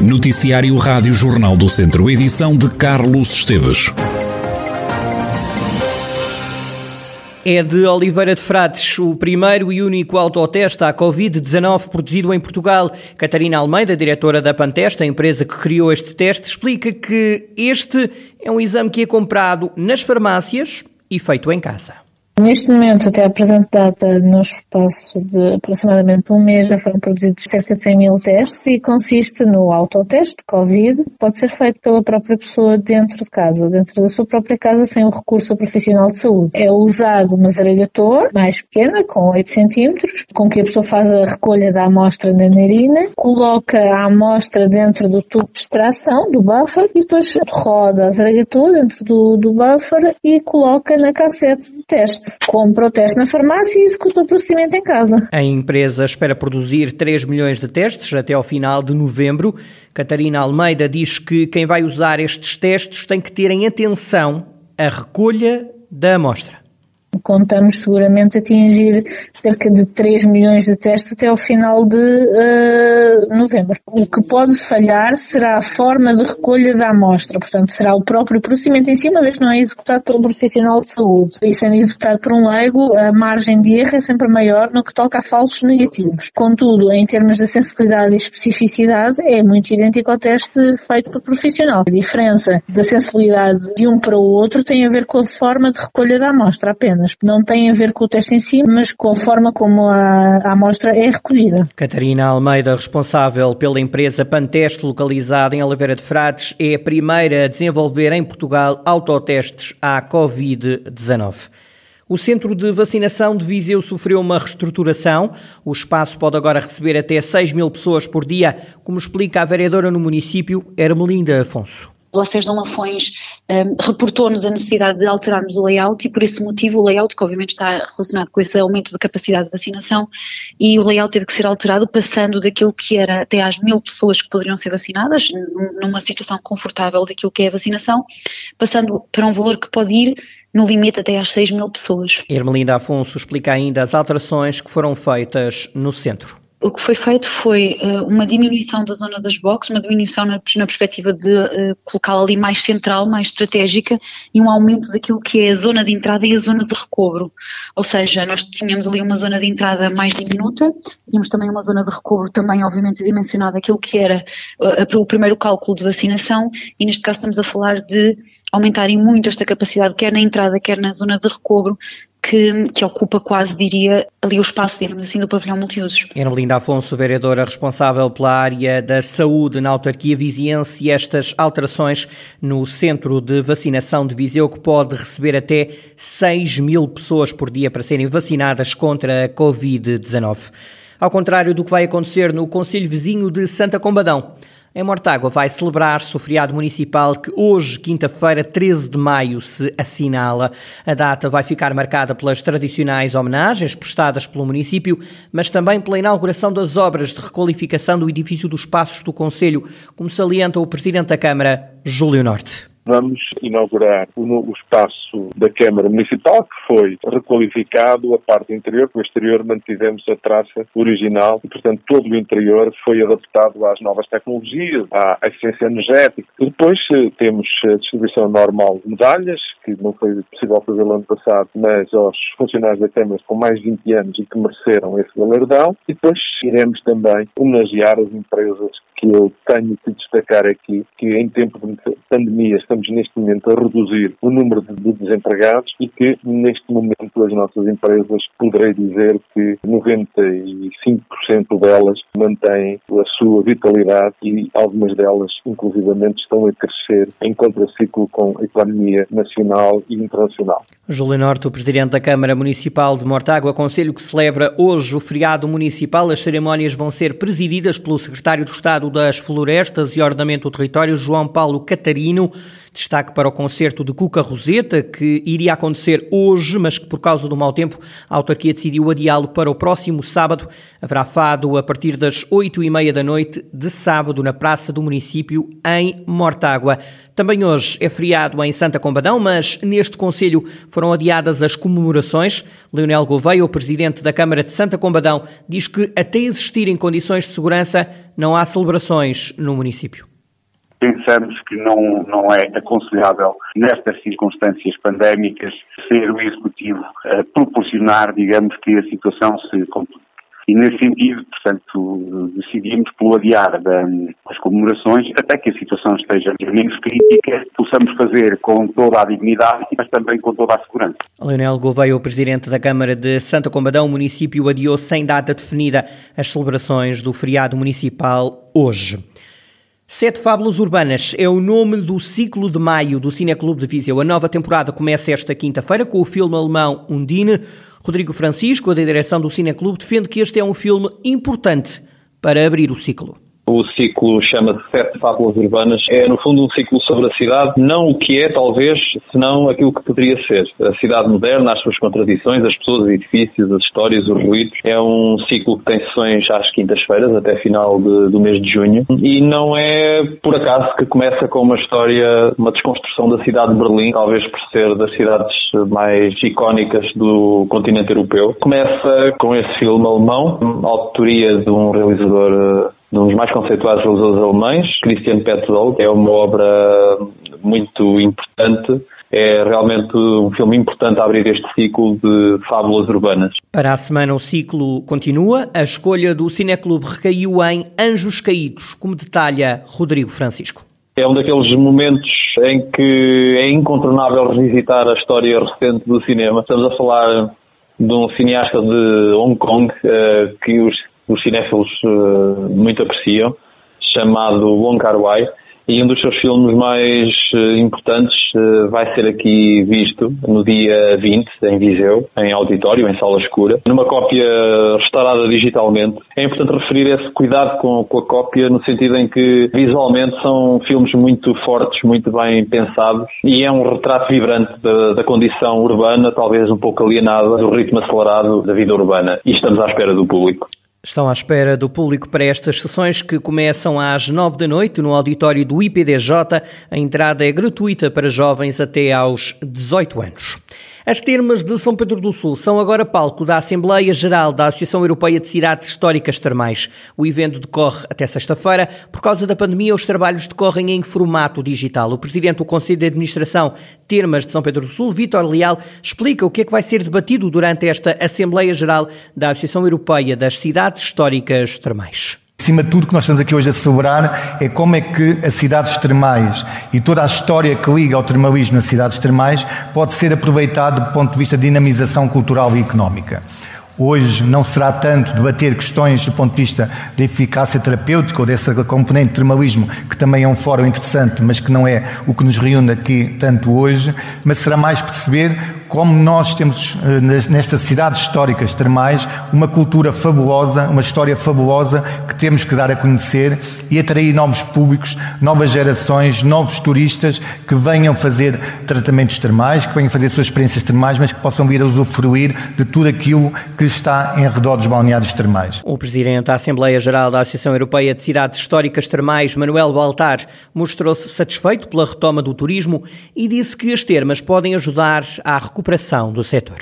Noticiário Rádio Jornal do Centro, edição de Carlos Esteves. É de Oliveira de Frades o primeiro e único autoteste à Covid-19 produzido em Portugal. Catarina Almeida, diretora da Pantesta, a empresa que criou este teste, explica que este é um exame que é comprado nas farmácias e feito em casa. Neste momento, até a presente data, no espaço de aproximadamente um mês, já foram produzidos cerca de 100 mil testes e consiste no autoteste de Covid, pode ser feito pela própria pessoa dentro de casa, dentro da sua própria casa, sem o recurso profissional de saúde. É usado uma zarelhator mais pequena, com 8 centímetros, com que a pessoa faz a recolha da amostra na narina, coloca a amostra dentro do tubo de extração, do buffer, e depois roda a zarelhator dentro do, do buffer e coloca na cassete de teste compra o teste na farmácia e executa o procedimento em casa. A empresa espera produzir 3 milhões de testes até ao final de novembro. Catarina Almeida diz que quem vai usar estes testes tem que ter em atenção a recolha da amostra contamos seguramente atingir cerca de 3 milhões de testes até ao final de uh, novembro. O que pode falhar será a forma de recolha da amostra, portanto será o próprio procedimento em si, vez que não é executado pelo profissional de saúde. E sendo executado por um leigo, a margem de erro é sempre maior no que toca a falsos negativos. Contudo, em termos de sensibilidade e especificidade, é muito idêntico ao teste feito por profissional. A diferença da sensibilidade de um para o outro tem a ver com a forma de recolha da amostra apenas não tem a ver com o teste em si, mas com a forma como a, a amostra é recolhida. Catarina Almeida, responsável pela empresa Panteste, localizada em Oliveira de Frades, é a primeira a desenvolver em Portugal autotestes à Covid-19. O centro de vacinação de Viseu sofreu uma reestruturação. O espaço pode agora receber até 6 mil pessoas por dia, como explica a vereadora no município, Hermelinda Afonso. Vocês Dom Lafões um, reportou-nos a necessidade de alterarmos o layout e por esse motivo o layout, que obviamente está relacionado com esse aumento de capacidade de vacinação, e o layout teve que ser alterado passando daquilo que era até às mil pessoas que poderiam ser vacinadas, numa situação confortável daquilo que é a vacinação, passando para um valor que pode ir no limite até às 6 mil pessoas. Ermelinda Afonso explica ainda as alterações que foram feitas no centro o que foi feito foi uh, uma diminuição da zona das boxes, uma diminuição na, na perspectiva de uh, colocá-la ali mais central, mais estratégica e um aumento daquilo que é a zona de entrada e a zona de recobro. Ou seja, nós tínhamos ali uma zona de entrada mais diminuta, tínhamos também uma zona de recobro também obviamente dimensionada aquilo que era uh, o primeiro cálculo de vacinação e neste caso estamos a falar de aumentarem muito esta capacidade quer na entrada quer na zona de recobro que, que, ocupa quase, diria, ali o espaço, digamos assim, do pavilhão multiusos. Ermelinda Afonso, vereadora responsável pela área da saúde na autarquia viziense e estas alterações no centro de vacinação de Viseu, que pode receber até 6 mil pessoas por dia para serem vacinadas contra a Covid-19. Ao contrário do que vai acontecer no Conselho Vizinho de Santa Combadão. Em Mortágua vai celebrar-se o feriado municipal que hoje, quinta-feira, 13 de maio, se assinala. A data vai ficar marcada pelas tradicionais homenagens prestadas pelo município, mas também pela inauguração das obras de requalificação do edifício dos Passos do Conselho, como salienta o Presidente da Câmara, Júlio Norte. Vamos inaugurar o novo espaço da Câmara Municipal, que foi requalificado, a parte interior, porque o exterior mantivemos a traça original e, portanto, todo o interior foi adaptado às novas tecnologias, à eficiência energética. Depois eh, temos a distribuição normal de medalhas, que não foi possível fazer no ano passado, mas aos funcionários da Câmara com mais de 20 anos e que mereceram esse galardão. E depois iremos também homenagear as empresas que eu tenho que destacar aqui, que em tempo de pandemia estamos neste momento a reduzir o número de desempregados e que neste momento as nossas empresas, poderei dizer que 95% delas mantêm a sua vitalidade e algumas delas, inclusivamente, estão a crescer em contraciclo com a economia nacional e internacional. Júlio Norte, o Presidente da Câmara Municipal de Mortágua, aconselho que celebra hoje o feriado municipal. As cerimónias vão ser presididas pelo Secretário do Estado das Florestas e Ordenamento do Território, João Paulo Catarino, Destaque para o concerto de Cuca Roseta, que iria acontecer hoje, mas que por causa do mau tempo a autarquia decidiu adiá-lo para o próximo sábado. Haverá fado a partir das oito e meia da noite de sábado na Praça do Município, em Mortágua. Também hoje é feriado em Santa Combadão, mas neste Conselho foram adiadas as comemorações. Leonel Gouveia, o presidente da Câmara de Santa Combadão, diz que até existirem condições de segurança não há celebrações no município pensamos que não, não é aconselhável, nestas circunstâncias pandémicas, ser o Executivo a proporcionar, digamos, que a situação se. E nesse sentido, portanto, decidimos pelo adiar das comemorações até que a situação esteja menos crítica, possamos fazer com toda a dignidade, mas também com toda a segurança. Leonel Gouveia, o presidente da Câmara de Santa Combadão, o município adiou sem data definida as celebrações do feriado municipal hoje. Sete Fábulas Urbanas é o nome do ciclo de maio do Cineclube de Viseu. A nova temporada começa esta quinta-feira com o filme alemão Undine. Rodrigo Francisco, da direção do Cineclube, defende que este é um filme importante para abrir o ciclo. O ciclo chama-se Sete Fábulas Urbanas. É, no fundo, um ciclo sobre a cidade, não o que é, talvez, senão aquilo que poderia ser. A cidade moderna, as suas contradições, as pessoas, os edifícios, as histórias, os ruídos. É um ciclo que tem sessões às quintas-feiras, até final de, do mês de junho. E não é por acaso que começa com uma história, uma desconstrução da cidade de Berlim, talvez por ser das cidades mais icónicas do continente europeu. Começa com esse filme alemão, autoria de um realizador de um dos mais conceituados realizadores alemães, Christian Petzold. É uma obra muito importante. É realmente um filme importante a abrir este ciclo de fábulas urbanas. Para a semana o ciclo continua. A escolha do Cineclube recaiu em Anjos Caídos, como detalha Rodrigo Francisco. É um daqueles momentos em que é incontornável revisitar a história recente do cinema. Estamos a falar de um cineasta de Hong Kong uh, que os os cinéfilos uh, muito apreciam, chamado Wong Kar Wai, e um dos seus filmes mais uh, importantes uh, vai ser aqui visto no dia 20, em Viseu, em auditório, em sala escura, numa cópia restaurada digitalmente. É importante referir esse cuidado com, com a cópia, no sentido em que visualmente são filmes muito fortes, muito bem pensados, e é um retrato vibrante da, da condição urbana, talvez um pouco alienada do ritmo acelerado da vida urbana. E estamos à espera do público. Estão à espera do público para estas sessões que começam às nove da noite no auditório do IPDJ. A entrada é gratuita para jovens até aos 18 anos. As termas de São Pedro do Sul são agora palco da Assembleia Geral da Associação Europeia de Cidades Históricas Termais. O evento decorre até sexta-feira. Por causa da pandemia, os trabalhos decorrem em formato digital. O presidente do Conselho de Administração Termas de São Pedro do Sul, Vítor Leal, explica o que é que vai ser debatido durante esta Assembleia Geral da Associação Europeia das Cidades Históricas Termais. Acima de tudo, o que nós estamos aqui hoje a celebrar é como é que as cidades termais e toda a história que liga ao termalismo nas cidades termais pode ser aproveitada do ponto de vista de dinamização cultural e económica. Hoje não será tanto debater questões do ponto de vista da eficácia terapêutica ou dessa componente de termalismo, que também é um fórum interessante, mas que não é o que nos reúne aqui tanto hoje, mas será mais perceber como nós temos eh, nestas cidades históricas termais uma cultura fabulosa, uma história fabulosa que temos que dar a conhecer e atrair novos públicos, novas gerações, novos turistas que venham fazer tratamentos termais, que venham fazer suas experiências termais, mas que possam vir a usufruir de tudo aquilo que está em redor dos balneários termais. O presidente da Assembleia Geral da Associação Europeia de Cidades Históricas Termais, Manuel Baltar, mostrou-se satisfeito pela retoma do turismo e disse que as termas podem ajudar à recuperação recuperação do setor.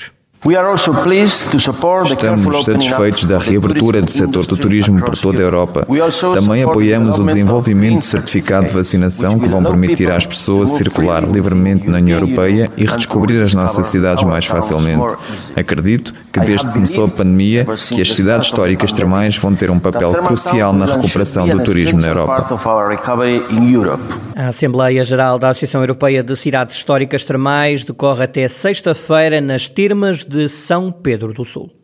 Estamos satisfeitos da reabertura do setor do turismo por toda a Europa. Também apoiamos o desenvolvimento de certificado de vacinação que vão permitir às pessoas circular livremente na União Europeia e redescobrir as nossas cidades mais facilmente. Acredito que desde que começou a pandemia, que as cidades históricas termais vão ter um papel crucial na recuperação do turismo na Europa. A Assembleia Geral da Associação Europeia de Cidades Históricas Termais decorre até sexta-feira nas termas de São Pedro do Sul.